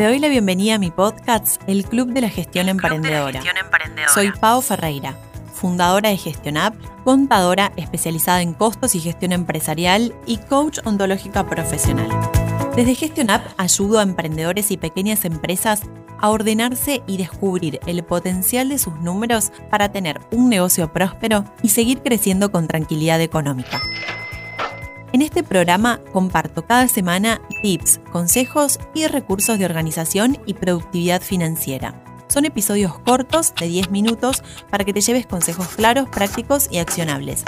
Te doy la bienvenida a mi podcast, El Club de la Gestión, Emprendedora. Soy Pau Ferreira, fundadora de GestionApp, contadora especializada en costos y gestión empresarial y coach ontológica profesional. Desde GestionApp ayudo a emprendedores y pequeñas empresas a ordenarse y descubrir el potencial de sus números para tener un negocio próspero y seguir creciendo con tranquilidad económica. En este programa comparto cada semana tips, consejos y recursos de organización y productividad financiera. Son episodios cortos de 10 minutos para que te lleves consejos claros, prácticos y accionables.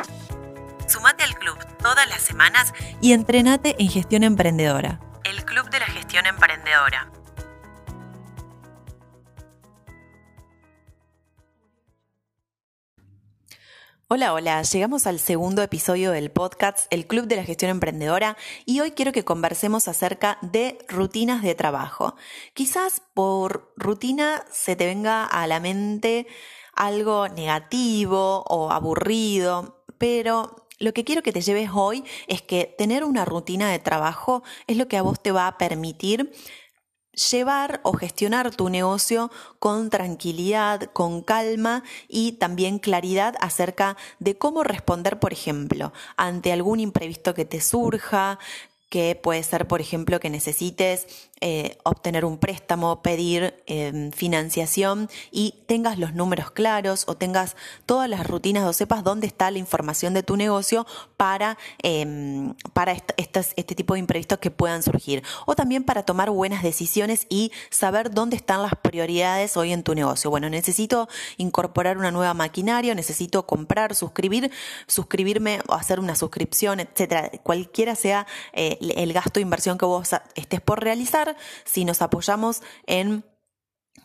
Sumate al club todas las semanas y entrenate en gestión emprendedora. Hola, hola, llegamos al segundo episodio del podcast El Club de la Gestión Emprendedora y hoy quiero que conversemos acerca de rutinas de trabajo. Quizás por rutina se te venga a la mente algo negativo o aburrido, pero lo que quiero que te lleves hoy es que tener una rutina de trabajo es lo que a vos te va a permitir llevar o gestionar tu negocio con tranquilidad, con calma y también claridad acerca de cómo responder, por ejemplo, ante algún imprevisto que te surja, que puede ser, por ejemplo, que necesites eh, obtener un préstamo, pedir em, financiación y tengas los números claros o tengas todas las rutinas o sepas dónde está la información de tu negocio para, em, para este tipo de imprevistos que puedan surgir. O también para tomar buenas decisiones y saber dónde están las prioridades hoy en tu negocio. Bueno, necesito incorporar una nueva maquinaria, necesito comprar, suscribir, suscribirme o hacer una suscripción, etcétera. Cualquiera sea eh, el gasto de inversión que vos estés por realizar, si nos apoyamos en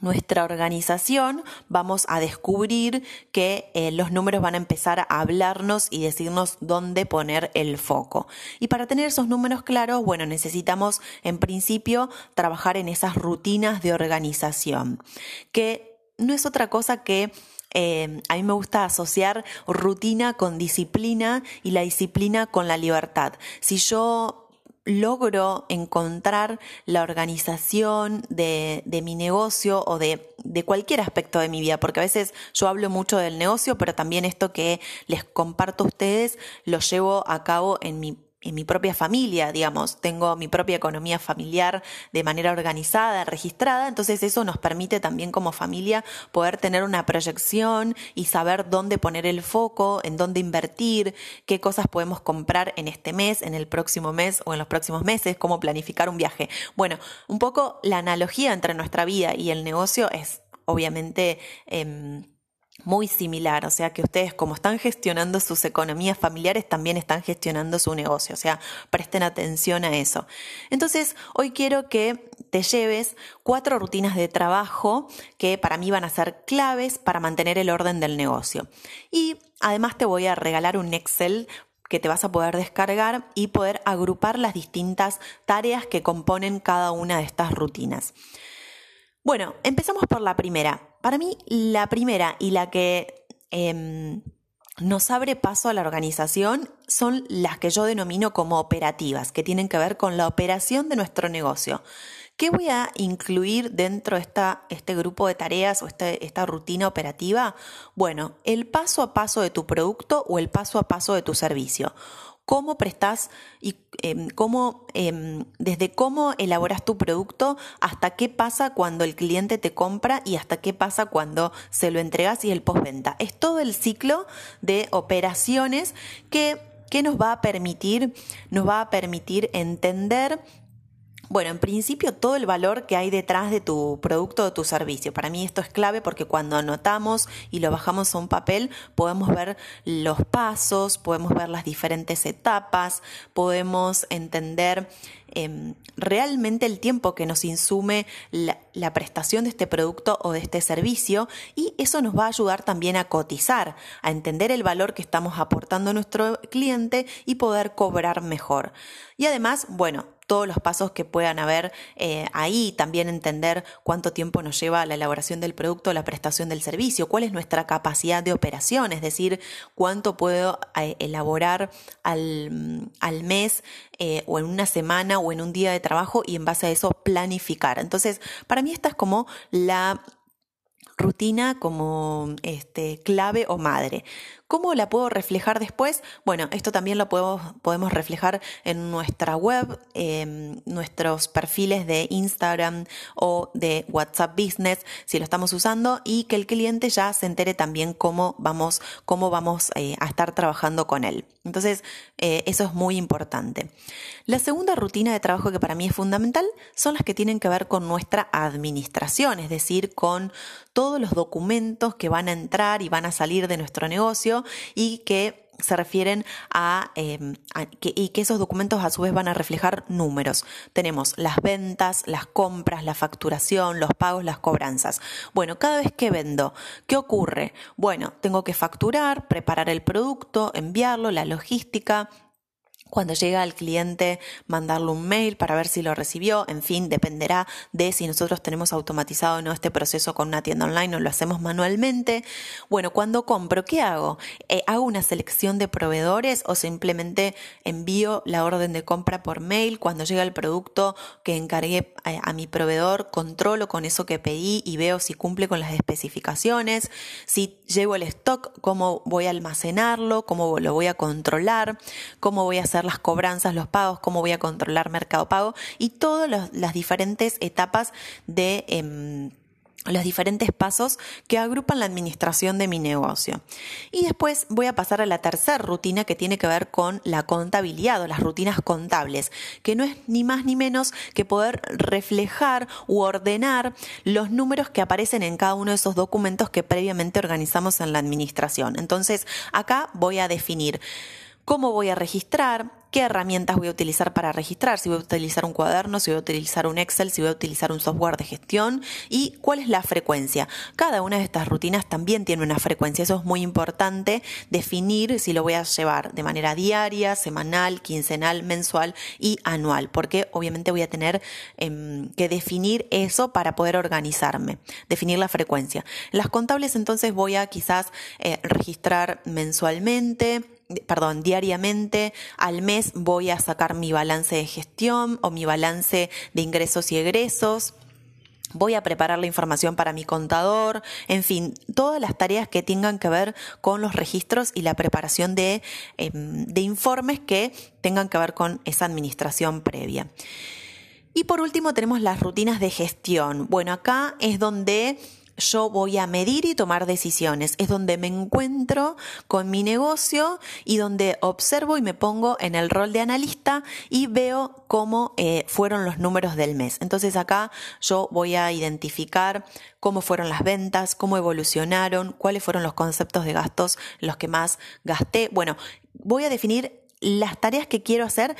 nuestra organización, vamos a descubrir que eh, los números van a empezar a hablarnos y decirnos dónde poner el foco. Y para tener esos números claros, bueno, necesitamos en principio trabajar en esas rutinas de organización, que no es otra cosa que eh, a mí me gusta asociar rutina con disciplina y la disciplina con la libertad. Si yo logro encontrar la organización de, mi negocio o de, de, cualquier aspecto de mi vida, porque a veces yo hablo mucho del negocio, pero también esto que les comparto a ustedes lo llevo a cabo en mi en mi propia familia, digamos, tengo mi propia economía familiar de manera organizada, registrada, entonces eso nos permite también como familia poder tener una proyección y saber dónde poner el foco, en dónde invertir, qué cosas podemos comprar en este mes, en el próximo mes o en los próximos meses, cómo planificar un viaje. Bueno, un poco la analogía entre nuestra vida y el negocio es obviamente... Em, muy similar, o sea que ustedes como están gestionando sus economías familiares también están gestionando su negocio, o sea, presten atención a eso. Entonces, hoy quiero que te lleves cuatro rutinas de trabajo que para mí van a ser claves para mantener el orden del negocio. Y además te voy a regalar un Excel que te vas a poder descargar y poder agrupar las distintas tareas que componen cada una de estas rutinas. Bueno, empezamos por la primera. Para mí, la primera y la que em, nos abre paso a la organización son las que yo denomino como operativas, que tienen que ver con la operación de nuestro negocio. ¿Qué voy a incluir dentro de esta, este grupo de tareas o este, esta rutina operativa? Bueno, el paso a paso de tu producto o el paso a paso de tu servicio cómo prestas y em, cómo, em, desde cómo elaboras tu producto hasta qué pasa cuando el cliente te compra y hasta qué pasa cuando se lo entregas y el postventa. Es todo el ciclo de operaciones que, que nos va a permitir, nos va a permitir entender bueno, en principio todo el valor que hay detrás de tu producto o tu servicio. Para mí esto es clave porque cuando anotamos y lo bajamos a un papel podemos ver los pasos, podemos ver las diferentes etapas, podemos entender em, realmente el tiempo que nos insume la, la, prestación de este producto o de este servicio y eso nos va a ayudar también a cotizar, a entender el valor que estamos aportando a nuestro cliente y poder cobrar mejor. Y además, bueno, todos los pasos que puedan haber eh, ahí, también entender cuánto tiempo nos lleva la elaboración del producto, la prestación del servicio, cuál es nuestra capacidad de operación, es decir, cuánto puedo eh, elaborar al, al mes eh, o en una semana o en un día de trabajo y en base a eso planificar. Entonces, para mí esta es como la rutina como este, clave o madre. ¿Cómo la puedo reflejar después? Bueno, esto también lo podemos, podemos reflejar en nuestra web, en nuestros perfiles de Instagram o de WhatsApp Business, si lo estamos usando, y que el cliente ya se entere también cómo vamos, cómo vamos eh, a estar trabajando con él. Entonces, eh, eso es muy importante. La segunda rutina de trabajo que para mí es fundamental son las que tienen que ver con nuestra administración, es decir, con todos los documentos que van a entrar y van a salir de nuestro negocio y que se refieren em, a, que, y que esos documentos a su vez van a reflejar números. Tenemos las ventas, las compras, la facturación, los pagos, las cobranzas. Bueno, cada vez que vendo, ¿qué ocurre? Bueno, tengo que facturar, preparar el producto, enviarlo, la logística, cuando llega al cliente, mandarle un mail para ver si lo recibió. En fin, dependerá de si nosotros tenemos automatizado o no este proceso con una tienda online o lo hacemos manualmente. Bueno, cuando compro, ¿qué hago? Eh, ¿Hago una selección de proveedores o simplemente envío la orden de compra por mail? Cuando llega el producto que encargué a, a mi proveedor, controlo con eso que pedí y veo si cumple con las especificaciones. Si llevo el stock, cómo voy a almacenarlo, cómo lo voy a controlar, cómo voy a hacer las cobranzas, los pagos, cómo voy a controlar Mercado Pago y todas las diferentes etapas de... Em, los diferentes pasos que agrupan la administración de mi negocio. Y después voy a pasar a la tercera rutina que tiene que ver con la contabilidad o las rutinas contables, que no es ni más ni menos que poder reflejar u ordenar los números que aparecen en cada uno de esos documentos que previamente organizamos en la administración. Entonces, acá voy a definir cómo voy a registrar, qué herramientas voy a utilizar para registrar, si voy a utilizar un cuaderno, si voy a utilizar un Excel, si voy a utilizar un software de gestión y cuál es la frecuencia. Cada una de estas rutinas también tiene una frecuencia, eso es muy importante definir si lo voy a llevar de manera diaria, semanal, quincenal, mensual y anual, porque obviamente voy a tener em, que definir eso para poder organizarme, definir la frecuencia. En las contables entonces voy a quizás eh, registrar mensualmente, perdón, diariamente, al mes voy a sacar mi balance de gestión o mi balance de ingresos y egresos. Voy a preparar la información para mi contador, en fin, todas las tareas que tengan que ver con los registros y la preparación de, em, de informes que tengan que ver con esa administración previa. Y por último tenemos las rutinas de gestión. Bueno, acá es donde yo voy a medir y tomar decisiones. Es donde me encuentro con mi negocio y donde observo y me pongo en el rol de analista y veo cómo eh, fueron los números del mes. Entonces acá yo voy a identificar cómo fueron las ventas, cómo evolucionaron, cuáles fueron los conceptos de gastos los que más gasté. Bueno, voy a definir las tareas que quiero hacer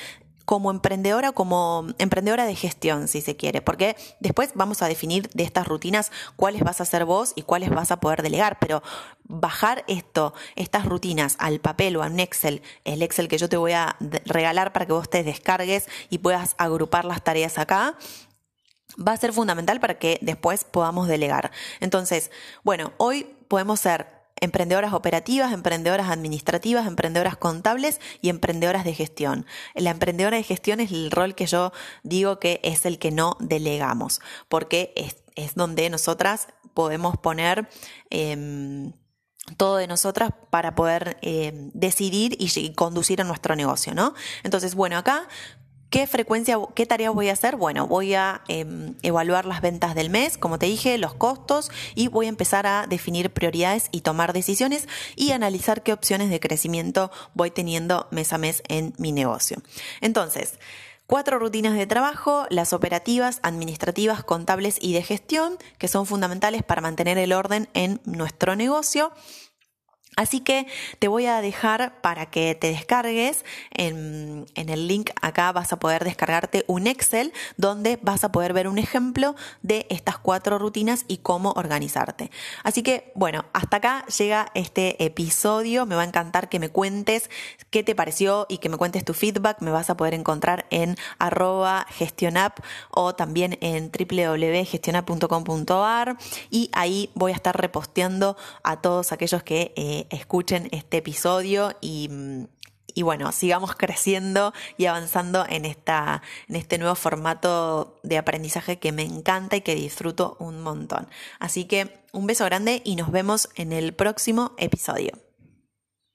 como emprendedora, como emprendedora de gestión, si se quiere, porque después vamos a definir de estas rutinas cuáles vas a hacer vos y cuáles vas a poder delegar, pero bajar esto, estas rutinas al papel o a un Excel, el Excel que yo te voy a regalar para que vos te descargues y puedas agrupar las tareas acá, va a ser fundamental para que después podamos delegar. Entonces, bueno, hoy podemos ser emprendedoras operativas, emprendedoras administrativas, emprendedoras contables y emprendedoras de gestión. La emprendedora de gestión es el rol que yo digo que es el que no delegamos, porque es, donde nosotras podemos poner... Em, todo de nosotras para poder em, decidir y, y, conducir a nuestro negocio, ¿no? Entonces, bueno, acá ¿Qué frecuencia, qué tareas voy a hacer? Bueno, voy a em, evaluar las ventas del mes, como te dije, los costos y voy a empezar a definir prioridades y tomar decisiones y analizar qué opciones de crecimiento voy teniendo mes a mes en mi negocio. Entonces, Cuatro rutinas de trabajo, las operativas, administrativas, contables y de gestión, que son fundamentales para mantener el orden en nuestro negocio Así que te voy a dejar para que te descargues. En, el link acá vas a poder descargarte un Excel donde vas a poder ver un ejemplo de estas cuatro rutinas y cómo organizarte. Así que bueno, hasta acá llega este episodio. Me va a encantar que me cuentes qué te pareció y que me cuentes tu feedback. Me vas a poder encontrar en arroba gestionapp o también en www.gestionapp.com.ar y ahí voy a estar reposteando a todos aquellos que eh, escuchen este episodio y, bueno, sigamos creciendo y avanzando en, esta, en este nuevo formato de aprendizaje que me encanta y que disfruto un montón. Así que un beso grande y nos vemos en el próximo episodio.